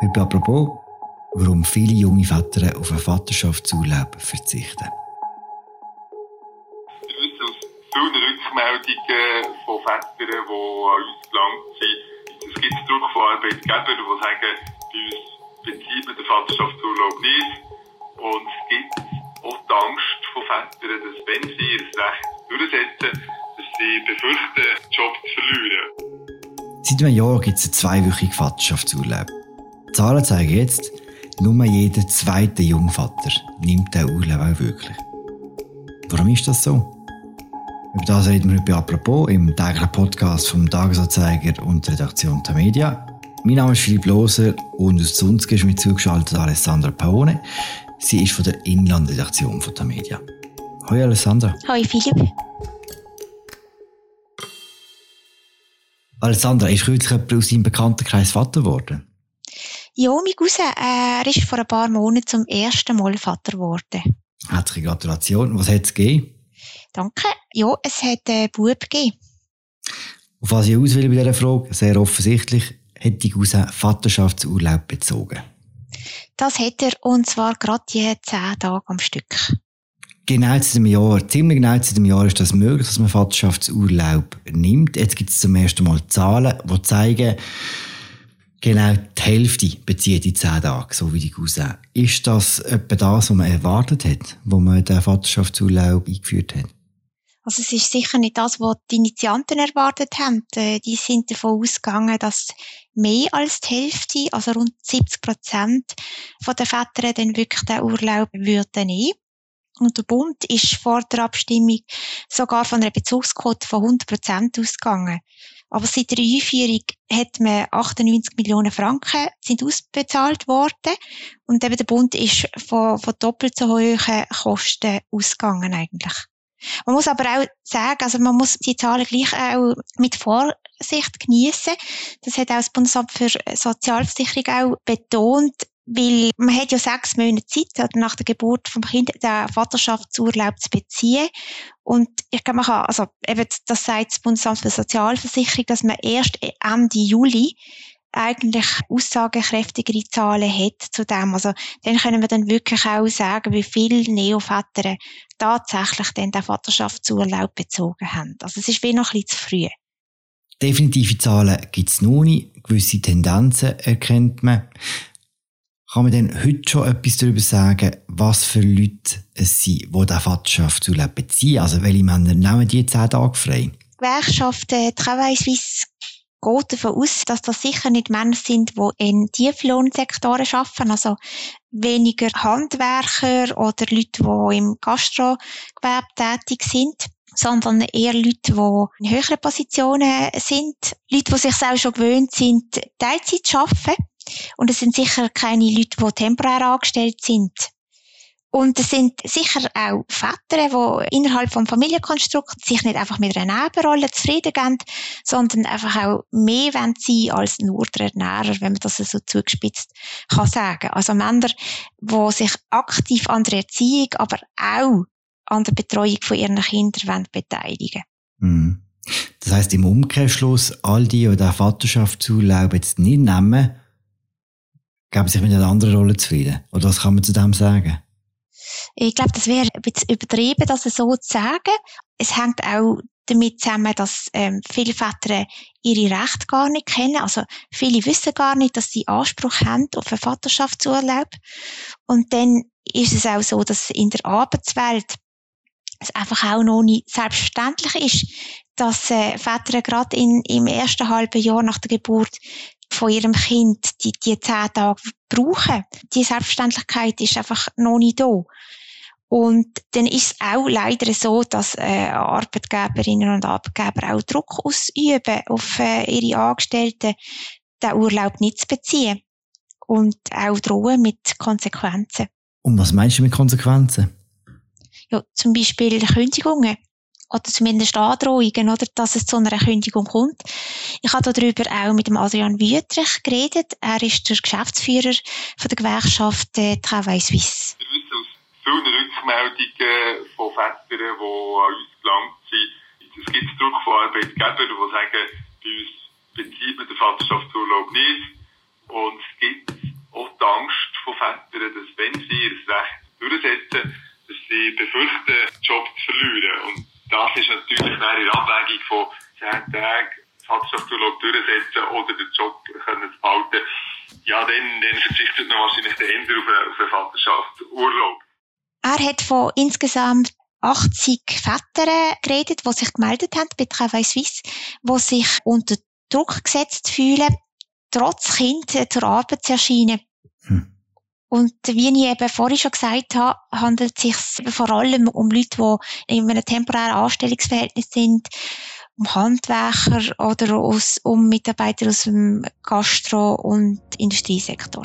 Heute apropos, warum viele junge Väter auf einen Vaterschaftsurlaub verzichten. Wir wissen aus vielen Rückmeldungen von Vätern, die an uns gelangt sind, es gibt Druck von Arbeitgebern, die sagen, bei uns beziehen wir den Vaterschaftsurlaub nicht. Und es gibt auch die Angst von Vätern, dass wenn sie ihr Recht durchsetzen, dass sie befürchten, den Job zu verlieren. Seit einem Jahr gibt es einen zweiwöchigen Vaterschaftsurlaub. Zahlen zeigen jetzt, nur jeder zweite Jungvater nimmt den Urlaub auch wirklich. Warum ist das so? Über das reden wir heute bei «Apropos» im täglichen Podcast vom Tagesanzeiger und der Redaktion der Media. Mein Name ist Philipp Loser und aus Zunzke ist mir zugeschaltet Alessandra Paone. Sie ist von der Inlandredaktion von der Media. Hallo Alessandra. Hallo Philipp. Alessandra, ist kürzlich jemand aus deinem Bekanntenkreis Vater geworden? Ja, mein Cousin, er ist vor ein paar Monaten zum ersten Mal Vater geworden. Herzliche Gratulation. Was hat es gegeben? Danke. Ja, es hat einen Bub gegeben. Auf was ich aus will bei dieser Frage, sehr offensichtlich, hat die Cousin Vaterschaftsurlaub bezogen. Das hat er, und zwar gerade die zehn Tage am Stück. Genau zu dem Jahr, ziemlich genau zu dem Jahr ist das möglich, dass man Vaterschaftsurlaub nimmt. Jetzt gibt es zum ersten Mal Zahlen, die zeigen, Genau, die Hälfte bezieht die zehn Tage, so wie die Cousin. Ist das etwa das, was man erwartet hat, wo man den Vaterschaftsurlaub eingeführt hat? Also es ist sicher nicht das, was die Initianten erwartet haben. Äh, die sind davon ausgegangen, dass mehr als die Hälfte, also rund 70 Prozent von den Vätern dann wirklich den Urlaub würden nehmen. Und der Bund ist vor der Abstimmung sogar von einer Bezugsquote von 100 Prozent ausgegangen. Aber seit der Einführung hat man 98 Millionen Franken sind ausbezahlt worden. Und eben der Bund ist von, von doppelt so hohen Kosten ausgegangen eigentlich. Man muss aber auch sagen, also man muss die Zahlen gleich auch mit Vorsicht genießen. Das hat auch das Bundesamt für Sozialversicherung auch betont, weil man hat ja sechs Monate Zeit, oder nach der Geburt vom Kind den Vaterschaftsurlaub zu beziehen. Und ich glaube, man kann, also eben, das sagt das Bundesamt für Sozialversicherung, dass man erst Ende Juli eigentlich aussagekräftigere Zahlen hat zu dem. Also, dann können wir dann wirklich auch sagen, wie viele Neoväter tatsächlich dann den Vaterschaftsurlaub bezogen haben. Also, es ist wie noch ein bisschen zu früh. Definitive Zahlen gibt es noch nicht. Gewisse Tendenzen erkennt man. Kann man denn heute schon etwas darüber sagen, was für Leute es sind, die den Vaterschaftsurlaub beziehen? Also welche Männer nehmen die zehn Tage frei? Die Gewerkschaft äh, Travail Suisse geht davon aus, dass das sicher nicht Männer sind, die in Tieflohnsektoren arbeiten, also weniger Handwerker oder Leute, die im Gastrogewerbe tätig sind sondern eher Leute, die in höheren Positionen sind. Leute, die sich auch schon gewöhnt sind, Teilzeit zu arbeiten. Und es sind sicher keine Leute, die temporär angestellt sind. Und es sind sicher auch Väter, die innerhalb vom Familienkonstrukt sich nicht einfach mit einer Nebenrolle zufrieden geben, sondern einfach auch mehr sein wollen als nur der Ernährer, wenn man das so zugespitzt kann sagen. Also Männer, die sich aktiv an der Erziehung, aber auch an der Betreuung von ihren Kindern beteiligen mhm. Das heißt im Umkehrschluss, all die, die den Vaterschaftsurlaub jetzt nicht nehmen, geben sich mit einer anderen Rolle zufrieden. Oder was kann man zu dem sagen? Ich glaube, das wäre ein bisschen übertrieben, das so zu sagen. Es hängt auch damit zusammen, dass ähm, viele Väter ihre Rechte gar nicht kennen. Also viele wissen gar nicht, dass sie Anspruch haben auf einen Vaterschaftsurlaub. Und dann ist es auch so, dass in der Arbeitswelt es einfach auch noch nicht selbstverständlich ist, dass äh, Väter gerade im ersten halben Jahr nach der Geburt von ihrem Kind die, die zehn Tage brauchen. Die Selbstverständlichkeit ist einfach noch nicht da. Und dann ist es auch leider so, dass äh, Arbeitgeberinnen und Arbeitgeber auch Druck ausüben auf äh, ihre Angestellten, den Urlaub nicht zu beziehen. Und auch drohen mit Konsequenzen. Und was meinst du mit Konsequenzen? Ja, zum Beispiel Kündigungen oder zumindest Androhungen, oder, dass es zu einer Kündigung kommt. Ich habe darüber auch mit dem Adrian Wüttrich geredet. Er ist der Geschäftsführer von der Gewerkschaft äh, Travail Suisse. Wir wissen aus vielen Rückmeldungen von Vätern, die an uns gelangt sind, es gibt Druck von Arbeitgebern, die sagen, bei uns bezieht man den Vaterschaftsurlaub nicht. Und es gibt Väter, dass wenn sie ihr Recht durchsetzen, dass sie befürchten, den Job zu verlieren. Und ist natürlich eine Abwägung von zehn Tagen Vaterschaftsurlaub durchsetzen oder den Job können zu behalten. Ja, dann, dann verzichtet man wahrscheinlich der Ende auf einen, auf einen Vaterschaftsurlaub. Er hat von insgesamt 80 Väter geredet, die sich gemeldet haben bei Travail Suisse, die sich unter Druck gesetzt fühlen, trotz Kind zur Arbeit zu erscheinen. Hm. Und wie ich eben vorhin schon gesagt habe, handelt es sich vor allem um Leute, die in einem temporären Anstellungsverhältnis sind, um Handwerker oder aus, um Mitarbeiter aus dem Gastro- und Industriesektor.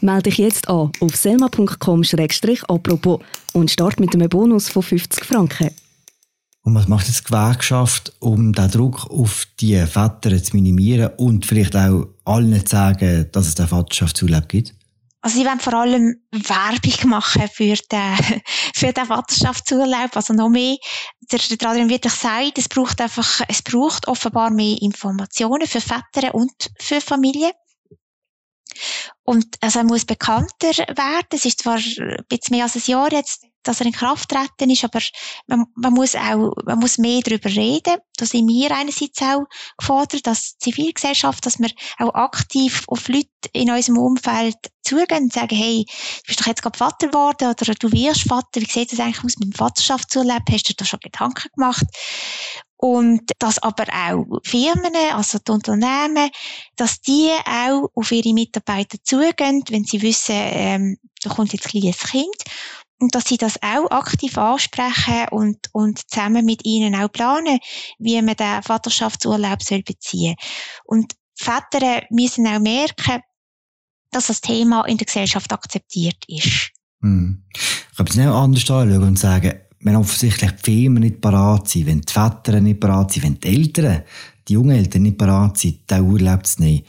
Melde dich jetzt an auf selma.com-apropos und start mit einem Bonus von 50 Franken. Und was macht jetzt die Gewerkschaft, um den Druck auf die Väter zu minimieren und vielleicht auch allen zu sagen, dass es den Vaterschaftsurlaub gibt? Also, sie wollen vor allem Werbung machen für den, für den Vaterschaftsurlaub. Also, noch mehr. Der, der Adrian wirklich sagt, es braucht einfach, es braucht offenbar mehr Informationen für Väter und für Familien. Und also er muss bekannter werden. Es ist zwar ein bisschen mehr als ein Jahr jetzt, dass er in Kraft treten ist, aber man, man muss auch, man muss mehr darüber reden. Da sind wir einerseits auch gefordert, dass Zivilgesellschaft, dass wir auch aktiv auf Leute in unserem Umfeld zugehen und sagen, hey, du bist doch jetzt gerade Vater geworden oder du wirst Vater, wie sieht das eigentlich aus mit dem Vaterschaftsurlaub? Hast du da schon Gedanken gemacht? Und dass aber auch Firmen, also die Unternehmen, dass die auch auf ihre Mitarbeiter zugehen, wenn sie wissen, ähm, da kommt jetzt ein kleines Kind. Und dass sie das auch aktiv ansprechen und, und zusammen mit ihnen auch planen, wie man den Vaterschaftsurlaub soll beziehen. Und Väter müssen auch merken, dass das Thema in der Gesellschaft akzeptiert ist. Hm. Ich kann es nicht anders anschauen und sagen, wenn offensichtlich die Firmen nicht parat sind, wenn die Väter nicht parat sind, wenn die Eltern, die jungen Eltern nicht parat sind, diesen Urlaub zu nehmen,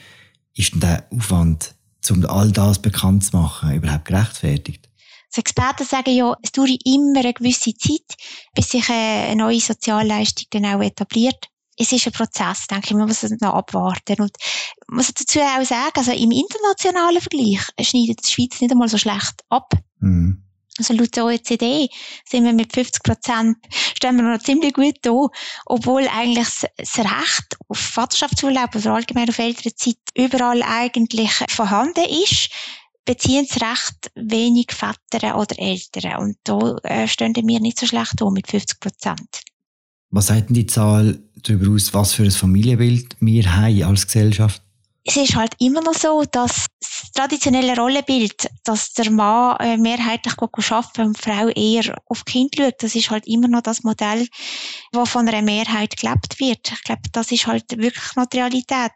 ist denn der Aufwand, um all das bekannt zu machen, überhaupt gerechtfertigt? Die Experten sagen ja, es dauert immer eine gewisse Zeit, bis sich eine neue Sozialleistung dann auch etabliert. Es ist ein Prozess, denke ich, man muss es noch abwarten. Und ich muss dazu auch sagen, also im internationalen Vergleich schneidet die Schweiz nicht einmal so schlecht ab. Mhm. Also laut der OECD sind wir mit 50 Prozent, stehen wir noch ziemlich gut da, obwohl eigentlich das Recht auf Vaterschaftsurlaub oder allgemein auf Elternzeit überall eigentlich vorhanden ist, beziehen das Recht wenig Väter oder Eltern. Und da äh, stehen wir nicht so schlecht da mit 50 Prozent. Was sagt denn die Zahl darüber aus, was für ein Familienbild wir haben als Gesellschaft? Es ist halt immer noch so, dass das traditionelle Rollenbild, dass der Mann äh, mehrheitlich arbeiten und die Frau eher auf Kind schaut, das ist halt immer noch das Modell, das von einer Mehrheit gelebt wird. Ich glaube, das ist halt wirklich noch die Realität.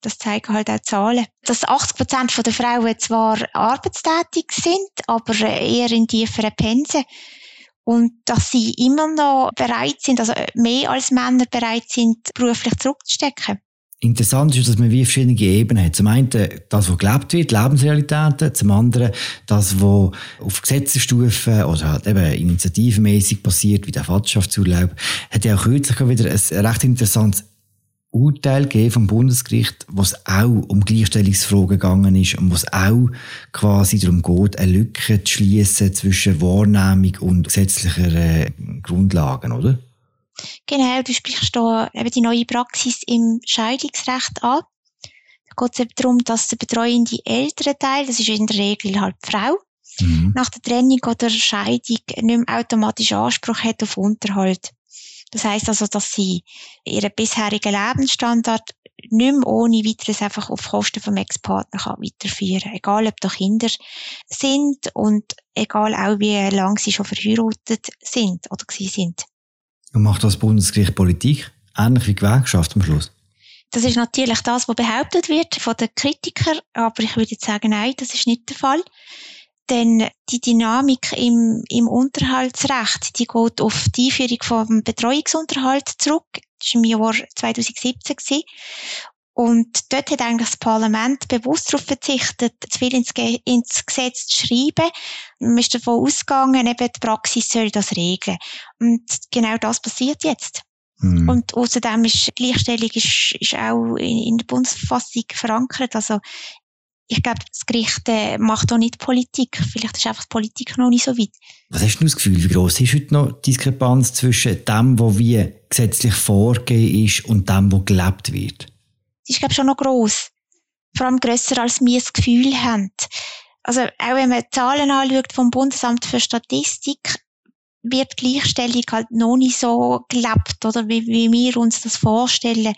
Das zeigen halt auch Zahlen. Dass 80 Prozent der Frauen zwar arbeitstätig sind, aber eher in tieferen Pensen. Und dass sie immer noch bereit sind, also mehr als Männer bereit sind, beruflich zurückzustecken. Interessant ist, dass man wie verschiedene Ebenen hat. Zum einen das, was gelebt wird, Lebensrealitäten. Zum anderen das, was auf Gesetzesstufe oder halt eben initiativenmäßig passiert, wie der Vaterschaftsurlaub. Hat ja auch kürzlich wieder ein recht interessantes Urteil gegeben vom Bundesgericht, was auch um Gleichstellungsfragen gegangen ist und was auch quasi darum geht, eine Lücke zu schließen zwischen Wahrnehmung und gesetzlicher Grundlagen, oder? Genau, du sprichst da eben die neue Praxis im Scheidungsrecht an. Da geht es eben darum, dass der betreuende Elternteil, das ist in der Regel halt die Frau, mhm. nach der Trennung oder Scheidung nicht mehr automatisch Anspruch hat auf Unterhalt. Das heißt also, dass sie ihren bisherigen Lebensstandard nicht mehr ohne weiteres einfach auf Kosten vom Ex-Partner weiterführen kann. Egal, ob da Kinder sind und egal auch, wie lange sie schon verheiratet sind oder gewesen sind. Und macht das Bundesgericht Politik? Ähnlich wie Gewerkschaft am Schluss? Das ist natürlich das, was behauptet wird von den Kritikern, aber ich würde sagen, nein, das ist nicht der Fall. Denn die Dynamik im, im Unterhaltsrecht, die geht auf die Einführung vom Betreuungsunterhalt zurück. Das war im Jahr 2017. Gewesen. Und dort hat eigentlich das Parlament bewusst darauf verzichtet, zu viel ins, Ge ins Gesetz zu schreiben. Man ist davon ausgegangen, eben die Praxis soll das regeln. Und genau das passiert jetzt. Mhm. Und außerdem ist Gleichstellung ist, ist auch in, in der Bundesverfassung verankert. Also ich glaube, das Gericht äh, macht auch nicht Politik. Vielleicht ist einfach die Politik noch nicht so weit. Was hast du das Gefühl, wie groß ist heute noch die Diskrepanz zwischen dem, was wie gesetzlich vorgegeben ist und dem, was gelebt wird? Ist, glaube schon noch gross. Vor allem grösser, als wir das Gefühl haben. Also, auch wenn man Zahlen anschaut vom Bundesamt für Statistik, wird Gleichstellung halt noch nicht so gelebt, oder wie, wie wir uns das vorstellen.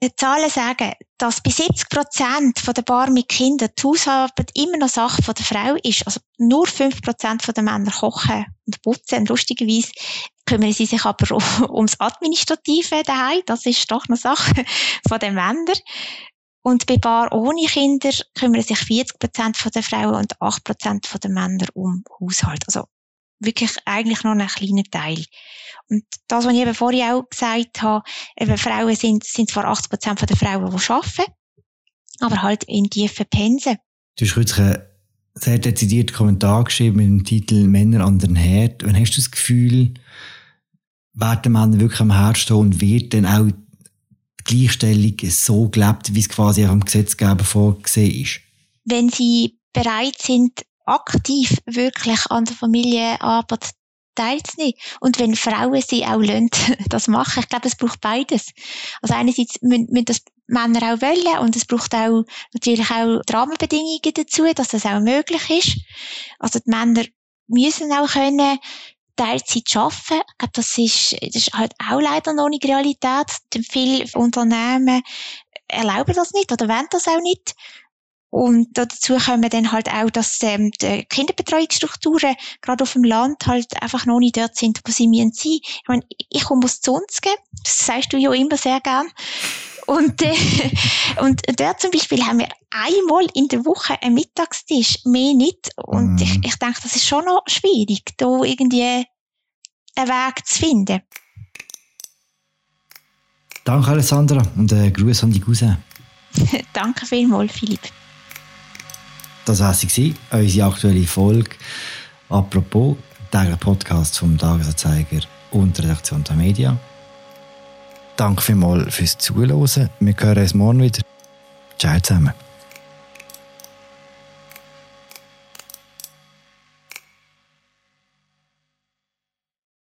Die Zahlen sagen, dass bei 70 Prozent der Paare mit Kindern die Hausarbeit immer noch Sache von der Frau ist. Also nur 5 Prozent der Männer kochen und putzen. Lustigerweise kümmern sie sich aber ums Administrative daheim. Das ist doch eine Sache von den Männern. Und bei Paaren ohne Kinder kümmern sich 40 Prozent der Frauen und 8 Prozent der Männer um Haushalt. Also wirklich eigentlich noch ein kleiner Teil. Und das, was ich eben vorher auch gesagt habe, eben Frauen sind, sind zwar 80 Prozent der Frauen, die arbeiten, aber halt in tiefen Pensen. Du hast kürzlich einen sehr dezidierten Kommentar geschrieben mit dem Titel Männer an den Herd. Wann hast du das Gefühl, werden Männer wirklich am Herd stehen und wird dann auch die Gleichstellung so gelebt, wie es quasi auch vom Gesetzgeber vorgesehen ist? Wenn sie bereit sind, aktiv wirklich an der Familienarbeit teilzunehmen. Und wenn Frauen sie auch lernen, das machen, ich glaube, es braucht beides. Also einerseits müssen, müssen das Männer auch wollen und es braucht auch natürlich auch die Rahmenbedingungen dazu, dass das auch möglich ist. Also die Männer müssen auch können Teilzeit arbeiten. Ich glaube, das ist, das ist halt auch leider noch nicht Realität. Viele Unternehmen erlauben das nicht oder wollen das auch nicht. Und dazu kommen dann halt auch, dass ähm, die Kinderbetreuungsstrukturen gerade auf dem Land halt einfach noch nicht dort sind, wo sie müssen sein. Ich meine, ich komme aus Zunzgen, das sagst du ja immer sehr gern. Und, äh, und dort zum Beispiel haben wir einmal in der Woche einen Mittagstisch, mehr nicht. Und mm. ich, ich denke, das ist schon noch schwierig, da irgendwie einen Weg zu finden. Danke, Alessandra, und äh, Gruß an die Cousin. Danke vielmals, Philipp. Das war sie, unsere aktuelle Folge. Apropos, der Podcast vom Tagesanzeiger und der Redaktion der Media. Danke vielmals fürs Zuhören. Wir hören uns morgen wieder. Ciao zusammen.